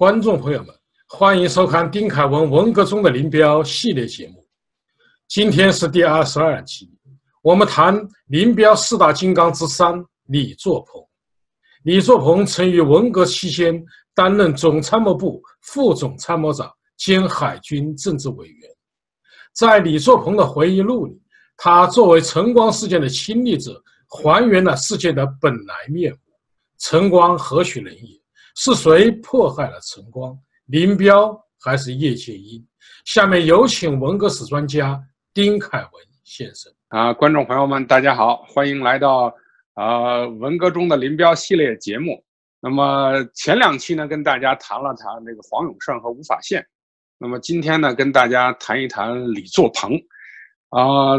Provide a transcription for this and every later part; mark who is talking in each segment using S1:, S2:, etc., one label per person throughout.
S1: 观众朋友们，欢迎收看丁凯文文革中的林彪系列节目。今天是第二十二集，我们谈林彪四大金刚之三李作鹏。李作鹏曾于文革期间担任总参谋部副总参谋长兼海军政治委员。在李作鹏的回忆录里，他作为晨光事件的亲历者，还原了事件的本来面目。晨光何许人也？是谁迫害了晨光？林彪还是叶剑英？下面有请文革史专家丁凯文先生。
S2: 啊，观众朋友们，大家好，欢迎来到啊文革中的林彪系列节目。那么前两期呢，跟大家谈了谈这个黄永胜和吴法宪。那么今天呢，跟大家谈一谈李作鹏。啊，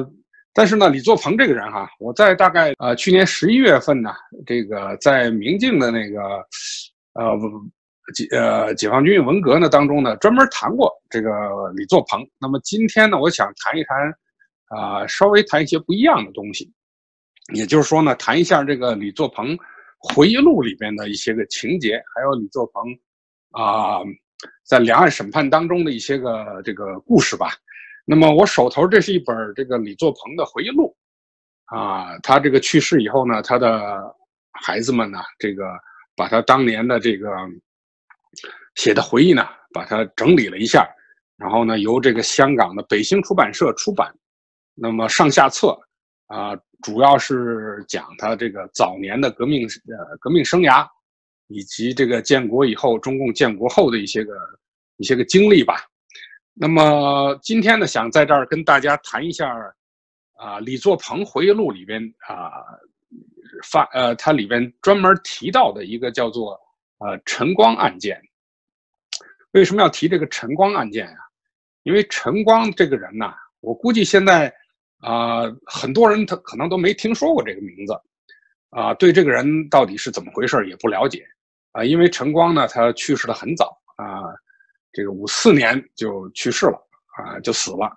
S2: 但是呢，李作鹏这个人哈，我在大概呃去年十一月份呢，这个在明镜的那个。呃，解呃，解放军文革呢当中呢，专门谈过这个李作鹏。那么今天呢，我想谈一谈，啊，稍微谈一些不一样的东西，也就是说呢，谈一下这个李作鹏回忆录里边的一些个情节，还有李作鹏啊，在两岸审判当中的一些个这个故事吧。那么我手头这是一本这个李作鹏的回忆录，啊，他这个去世以后呢，他的孩子们呢，这个。把他当年的这个写的回忆呢，把它整理了一下，然后呢，由这个香港的北星出版社出版。那么上下册啊，主要是讲他这个早年的革命呃革命生涯，以及这个建国以后中共建国后的一些个一些个经历吧。那么今天呢，想在这儿跟大家谈一下啊，李作鹏回忆录里边啊。发呃，它里边专门提到的一个叫做呃陈光案件。为什么要提这个陈光案件呀？因为陈光这个人呢，我估计现在啊很多人他可能都没听说过这个名字，啊对这个人到底是怎么回事也不了解啊。因为陈光呢，他去世的很早啊，这个五四年就去世了啊，就死了，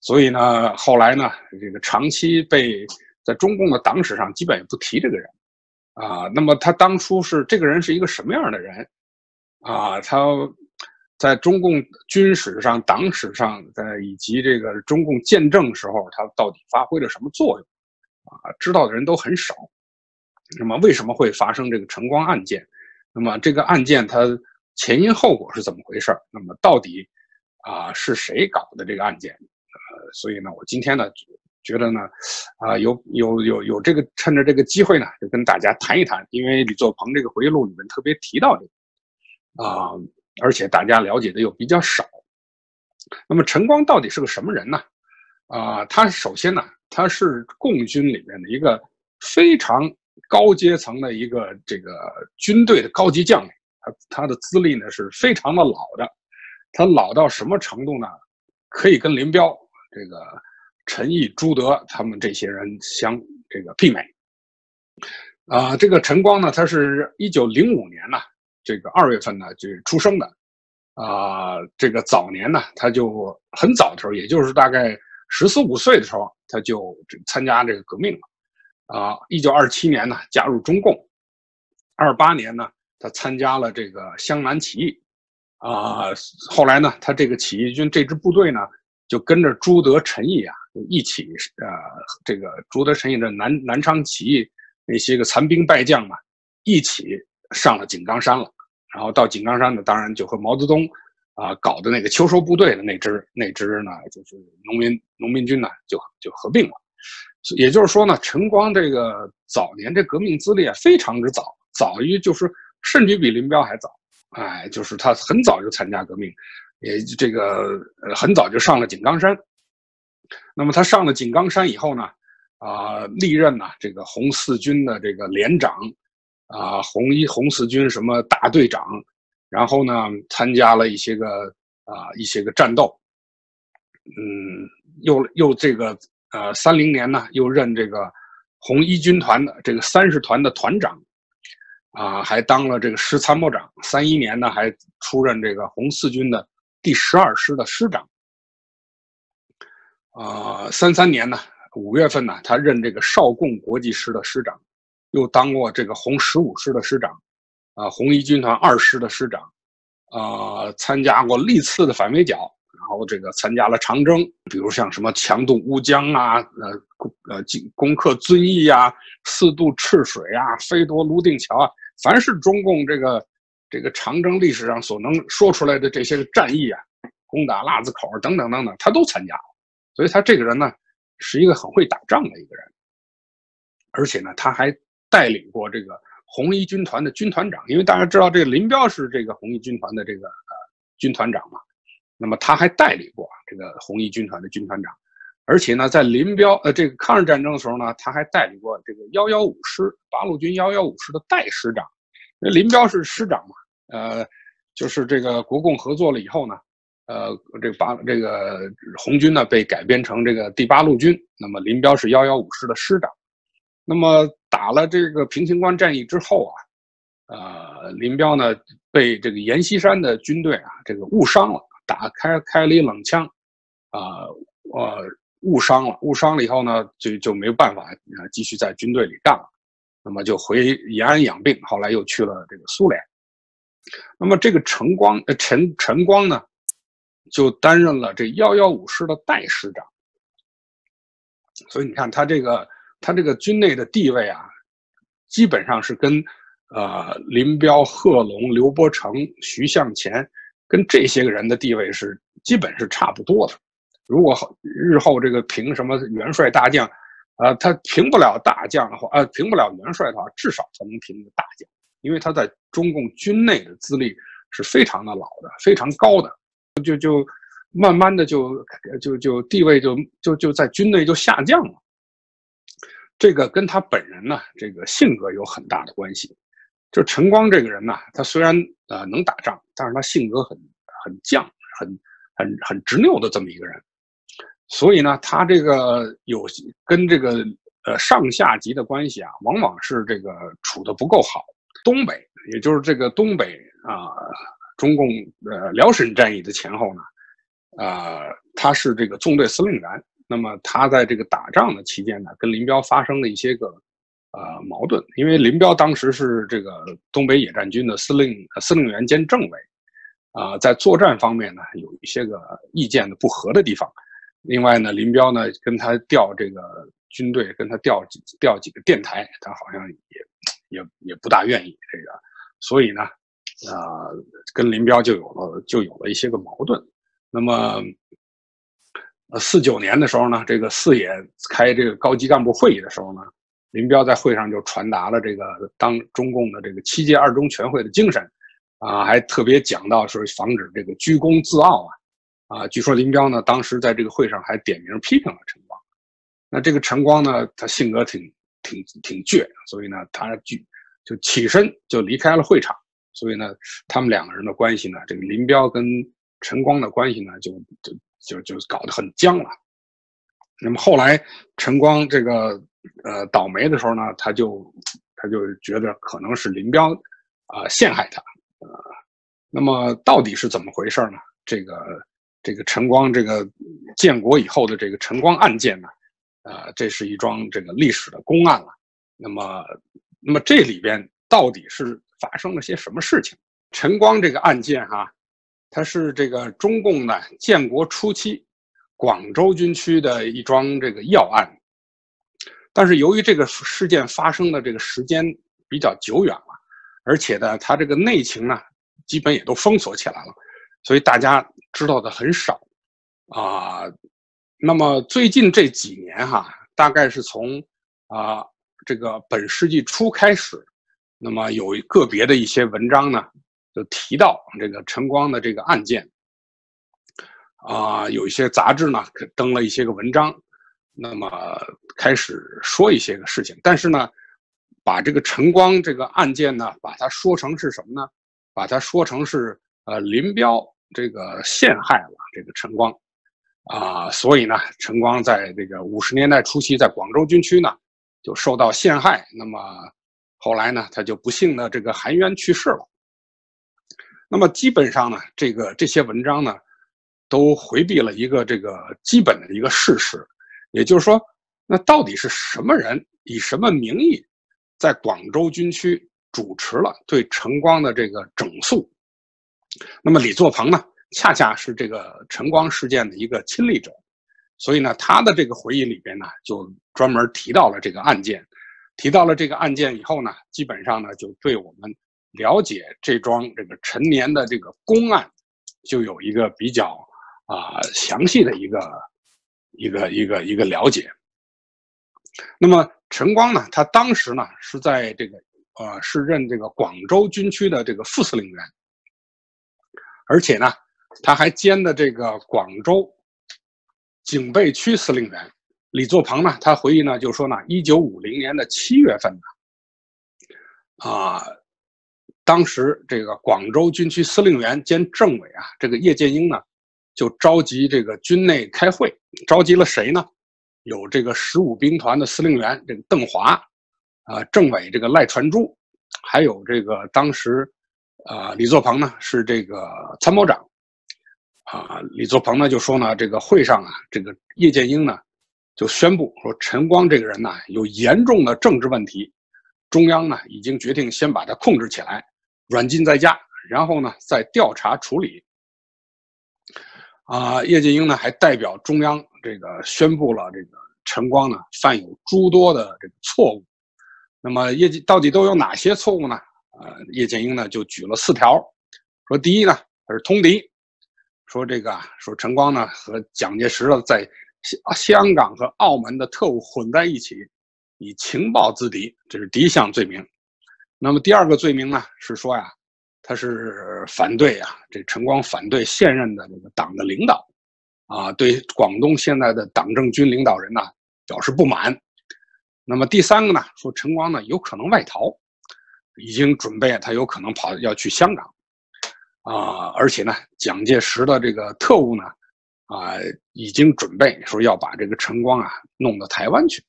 S2: 所以呢后来呢这个长期被。在中共的党史上，基本也不提这个人，啊，那么他当初是这个人是一个什么样的人，啊，他在中共军史上、党史上，在以及这个中共建政时候，他到底发挥了什么作用，啊，知道的人都很少。那么为什么会发生这个晨光案件？那么这个案件它前因后果是怎么回事？那么到底啊是谁搞的这个案件？呃，所以呢，我今天呢。觉得呢，啊，有有有有这个，趁着这个机会呢，就跟大家谈一谈，因为李作鹏这个回忆录里面特别提到这个，啊，而且大家了解的又比较少。那么陈光到底是个什么人呢？啊，他首先呢，他是共军里面的一个非常高阶层的一个这个军队的高级将领，他他的资历呢是非常的老的，他老到什么程度呢？可以跟林彪这个。陈毅、朱德他们这些人相这个媲美，啊，这个陈光呢，他是一九零五年呢，这个二月份呢就出生的，啊，这个早年呢，他就很早的时候，也就是大概十四五岁的时候，他就参加这个革命了，啊，一九二七年呢加入中共，二八年呢他参加了这个湘南起义，啊，后来呢他这个起义军这支部队呢就跟着朱德、陈毅啊。一起，呃，这个朱德、陈毅的南南昌起义那些个残兵败将嘛，一起上了井冈山了。然后到井冈山呢，当然就和毛泽东啊搞的那个秋收部队的那支那支呢，就是农民农民军呢，就就合并了。也就是说呢，陈光这个早年这革命资历啊，非常之早，早于就是甚至比林彪还早。哎，就是他很早就参加革命，也这个很早就上了井冈山。那么他上了井冈山以后呢，啊，历任呢这个红四军的这个连长，啊，红一红四军什么大队长，然后呢参加了一些个啊一些个战斗，嗯，又又这个呃三零年呢又任这个红一军团的这个三十团的团长，啊，还当了这个师参谋长。三一年呢还出任这个红四军的第十二师的师长。啊，三三年呢，五月份呢，他任这个少共国际师的师长，又当过这个红十五师的师长，啊，红一军团二师的师长，呃，参加过历次的反围剿，然后这个参加了长征，比如像什么强渡乌江啊，呃，攻呃攻克遵义啊，四渡赤水啊，飞夺泸定桥啊，凡是中共这个这个长征历史上所能说出来的这些战役啊，攻打腊子口等等等等，他都参加了。所以他这个人呢，是一个很会打仗的一个人，而且呢，他还带领过这个。红一军团的军团长，因为大家知道这个林彪是这个红一军团的这个呃军团长嘛，那么他还带领过这个红一军团的军团长，而且呢，在林彪呃这个抗日战争的时候呢，他还带领过这个幺幺五师八路军幺幺五师的代师长，因为林彪是师长嘛，呃，就是这个国共合作了以后呢，呃，这个八这个红军呢被改编成这个第八路军，那么林彪是幺幺五师的师长。那么打了这个平型关战役之后啊，呃，林彪呢被这个阎锡山的军队啊这个误伤了，打开开了一冷枪，啊，呃，误伤了，误伤了以后呢，就就没办法继续在军队里干了，那么就回延安养病，后来又去了这个苏联。那么这个陈光呃陈陈光呢，就担任了这幺幺五师的代师长，所以你看他这个。他这个军内的地位啊，基本上是跟，呃，林彪、贺龙、刘伯承、徐向前，跟这些个人的地位是基本是差不多的。如果日后这个评什么元帅大将，呃，他评不了大将的话，呃，评不了元帅的话，至少他能评个大将，因为他在中共军内的资历是非常的老的，非常高的，就就慢慢的就就就地位就就就在军内就下降了。这个跟他本人呢，这个性格有很大的关系。就陈光这个人呢，他虽然呃能打仗，但是他性格很很犟，很很很执拗的这么一个人。所以呢，他这个有跟这个呃上下级的关系啊，往往是这个处的不够好。东北，也就是这个东北啊，中共呃辽沈战役的前后呢，呃，他是这个纵队司令员。那么他在这个打仗的期间呢，跟林彪发生了一些个，呃矛盾，因为林彪当时是这个东北野战军的司令司令员兼政委，啊，在作战方面呢有一些个意见的不合的地方。另外呢，林彪呢跟他调这个军队，跟他调调几个电台，他好像也也也不大愿意这个，所以呢，啊，跟林彪就有了就有了一些个矛盾。那么。呃，四九年的时候呢，这个四野开这个高级干部会议的时候呢，林彪在会上就传达了这个当中共的这个七届二中全会的精神，啊，还特别讲到说防止这个居功自傲啊，啊，据说林彪呢当时在这个会上还点名批评了陈光，那这个陈光呢，他性格挺挺挺倔，所以呢，他就就起身就离开了会场，所以呢，他们两个人的关系呢，这个林彪跟陈光的关系呢，就就。就就搞得很僵了。那么后来陈光这个呃倒霉的时候呢，他就他就觉得可能是林彪啊陷害他啊。那么到底是怎么回事呢？这个这个陈光这个建国以后的这个陈光案件呢，呃，这是一桩这个历史的公案了。那么那么这里边到底是发生了些什么事情？陈光这个案件哈。它是这个中共的建国初期广州军区的一桩这个要案，但是由于这个事件发生的这个时间比较久远了，而且呢，它这个内情呢，基本也都封锁起来了，所以大家知道的很少啊。那么最近这几年哈，大概是从啊这个本世纪初开始，那么有个别的一些文章呢。就提到这个陈光的这个案件，啊，有一些杂志呢登了一些个文章，那么开始说一些个事情，但是呢，把这个陈光这个案件呢，把它说成是什么呢？把它说成是呃林彪这个陷害了这个陈光，啊，所以呢，陈光在这个五十年代初期在广州军区呢就受到陷害，那么后来呢，他就不幸的这个含冤去世了。那么基本上呢，这个这些文章呢，都回避了一个这个基本的一个事实，也就是说，那到底是什么人以什么名义，在广州军区主持了对陈光的这个整肃，那么李作鹏呢，恰恰是这个晨光事件的一个亲历者，所以呢，他的这个回忆里边呢，就专门提到了这个案件。提到了这个案件以后呢，基本上呢，就对我们了解这桩这个陈年的这个公案，就有一个比较啊详细的一个一个一个一个了解。那么陈光呢，他当时呢是在这个呃是任这个广州军区的这个副司令员。而且呢，他还兼的这个广州警备区司令员李作鹏呢，他回忆呢就说呢，一九五零年的七月份呢，啊，当时这个广州军区司令员兼政委啊，这个叶剑英呢，就召集这个军内开会，召集了谁呢？有这个十五兵团的司令员这个邓华，啊，政委这个赖传珠，还有这个当时。啊，李作鹏呢是这个参谋长，啊，李作鹏呢就说呢，这个会上啊，这个叶剑英呢就宣布说，陈光这个人呢有严重的政治问题，中央呢已经决定先把他控制起来，软禁在家，然后呢再调查处理。啊，叶剑英呢还代表中央这个宣布了，这个陈光呢犯有诸多的这个错误。那么叶到底都有哪些错误呢？呃，叶剑英呢就举了四条，说第一呢，他是通敌，说这个说陈光呢和蒋介石呢在香香港和澳门的特务混在一起，以情报自敌，这是第一项罪名。那么第二个罪名呢是说呀，他是反对啊，这陈光反对现任的这个党的领导，啊，对广东现在的党政军领导人呢表示不满。那么第三个呢，说陈光呢有可能外逃。已经准备，他有可能跑要去香港，啊，而且呢，蒋介石的这个特务呢，啊，已经准备说要把这个陈光啊弄到台湾去。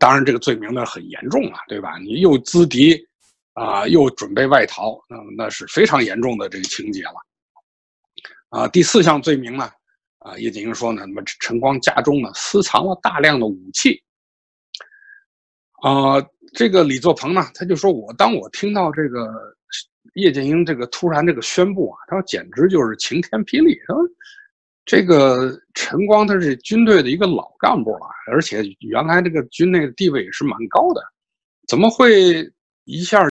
S2: 当然，这个罪名呢很严重啊，对吧？你又资敌，啊，又准备外逃，那那是非常严重的这个情节了。啊，第四项罪名呢，啊，叶剑英说呢，那么陈光家中呢私藏了大量的武器，啊。这个李作鹏呢，他就说：“我当我听到这个叶剑英这个突然这个宣布啊，他说简直就是晴天霹雳。他说，这个陈光他是军队的一个老干部了，而且原来这个军内的地位也是蛮高的，怎么会一下